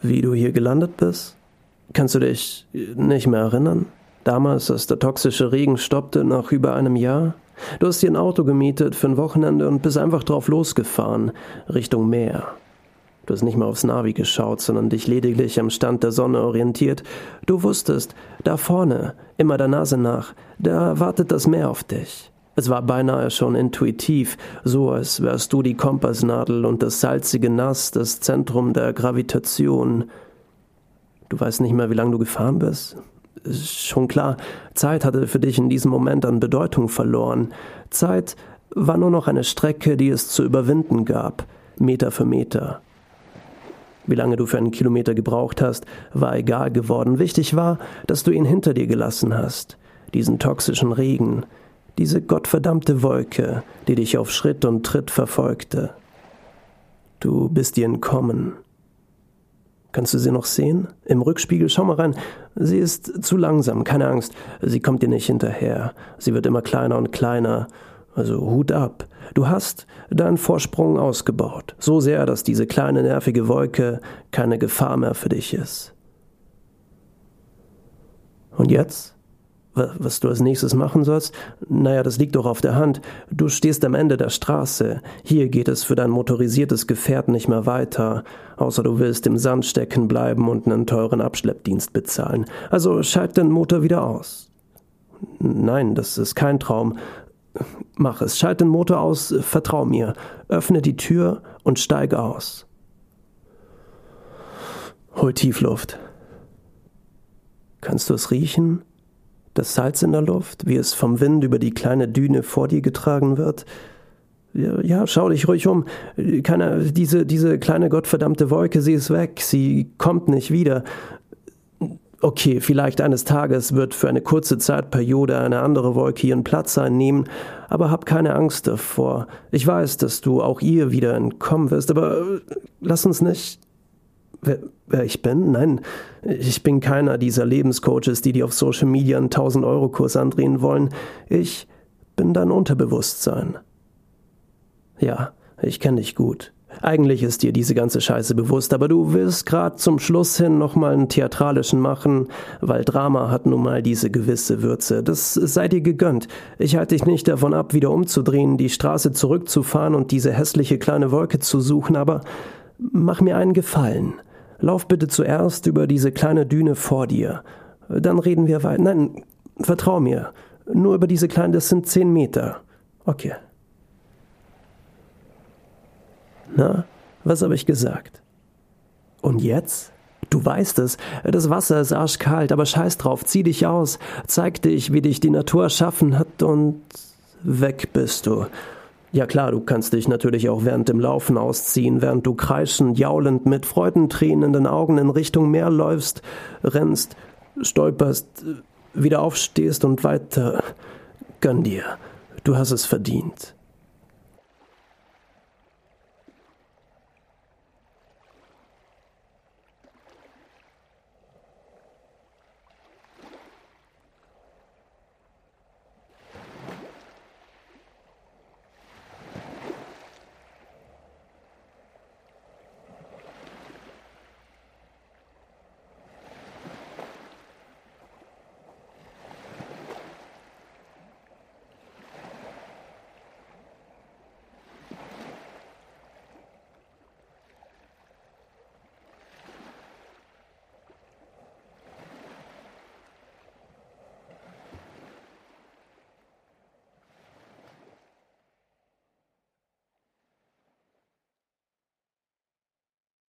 Wie du hier gelandet bist? Kannst du dich nicht mehr erinnern? Damals, als der toxische Regen stoppte nach über einem Jahr? Du hast dir ein Auto gemietet für ein Wochenende und bist einfach drauf losgefahren, Richtung Meer. Du hast nicht mal aufs Navi geschaut, sondern dich lediglich am Stand der Sonne orientiert. Du wusstest, da vorne, immer der Nase nach, da wartet das Meer auf dich. Es war beinahe schon intuitiv, so als wärst du die Kompassnadel und das salzige Nass das Zentrum der Gravitation. Du weißt nicht mehr, wie lange du gefahren bist? Schon klar, Zeit hatte für dich in diesem Moment an Bedeutung verloren. Zeit war nur noch eine Strecke, die es zu überwinden gab, Meter für Meter. Wie lange du für einen Kilometer gebraucht hast, war egal geworden. Wichtig war, dass du ihn hinter dir gelassen hast. Diesen toxischen Regen, diese gottverdammte Wolke, die dich auf Schritt und Tritt verfolgte. Du bist ihr entkommen. Kannst du sie noch sehen? Im Rückspiegel, schau mal rein. Sie ist zu langsam, keine Angst. Sie kommt dir nicht hinterher. Sie wird immer kleiner und kleiner. Also Hut ab. Du hast deinen Vorsprung ausgebaut. So sehr, dass diese kleine nervige Wolke keine Gefahr mehr für dich ist. Und jetzt? Was du als nächstes machen sollst? Naja, das liegt doch auf der Hand. Du stehst am Ende der Straße. Hier geht es für dein motorisiertes Gefährt nicht mehr weiter. Außer du willst im Sand stecken bleiben und einen teuren Abschleppdienst bezahlen. Also schalt den Motor wieder aus. Nein, das ist kein Traum. Mach es. Schalt den Motor aus, vertrau mir. Öffne die Tür und steig aus. Hol Tiefluft. Kannst du es riechen? Das Salz in der Luft, wie es vom Wind über die kleine Düne vor dir getragen wird. Ja, schau dich ruhig um. Keine, diese, diese kleine gottverdammte Wolke, sie ist weg, sie kommt nicht wieder. Okay, vielleicht eines Tages wird für eine kurze Zeitperiode eine andere Wolke ihren Platz einnehmen, aber hab keine Angst davor. Ich weiß, dass du auch ihr wieder entkommen wirst, aber lass uns nicht wer ich bin? Nein, ich bin keiner dieser Lebenscoaches, die dir auf Social Media einen 1000-Euro-Kurs andrehen wollen. Ich bin dein Unterbewusstsein. Ja, ich kenne dich gut. Eigentlich ist dir diese ganze Scheiße bewusst, aber du willst grad zum Schluss hin nochmal einen theatralischen machen, weil Drama hat nun mal diese gewisse Würze. Das sei dir gegönnt. Ich halte dich nicht davon ab, wieder umzudrehen, die Straße zurückzufahren und diese hässliche kleine Wolke zu suchen, aber mach mir einen Gefallen. Lauf bitte zuerst über diese kleine Düne vor dir. Dann reden wir weiter. Nein, vertrau mir. Nur über diese kleine, das sind zehn Meter. Okay. Na, was habe ich gesagt? Und jetzt? Du weißt es, das Wasser ist arschkalt, aber scheiß drauf, zieh dich aus, zeig dich, wie dich die Natur erschaffen hat und weg bist du. Ja klar, du kannst dich natürlich auch während dem Laufen ausziehen, während du kreischend, jaulend mit Freudentränen in den Augen in Richtung Meer läufst, rennst, stolperst, wieder aufstehst und weiter. Gönn dir, du hast es verdient.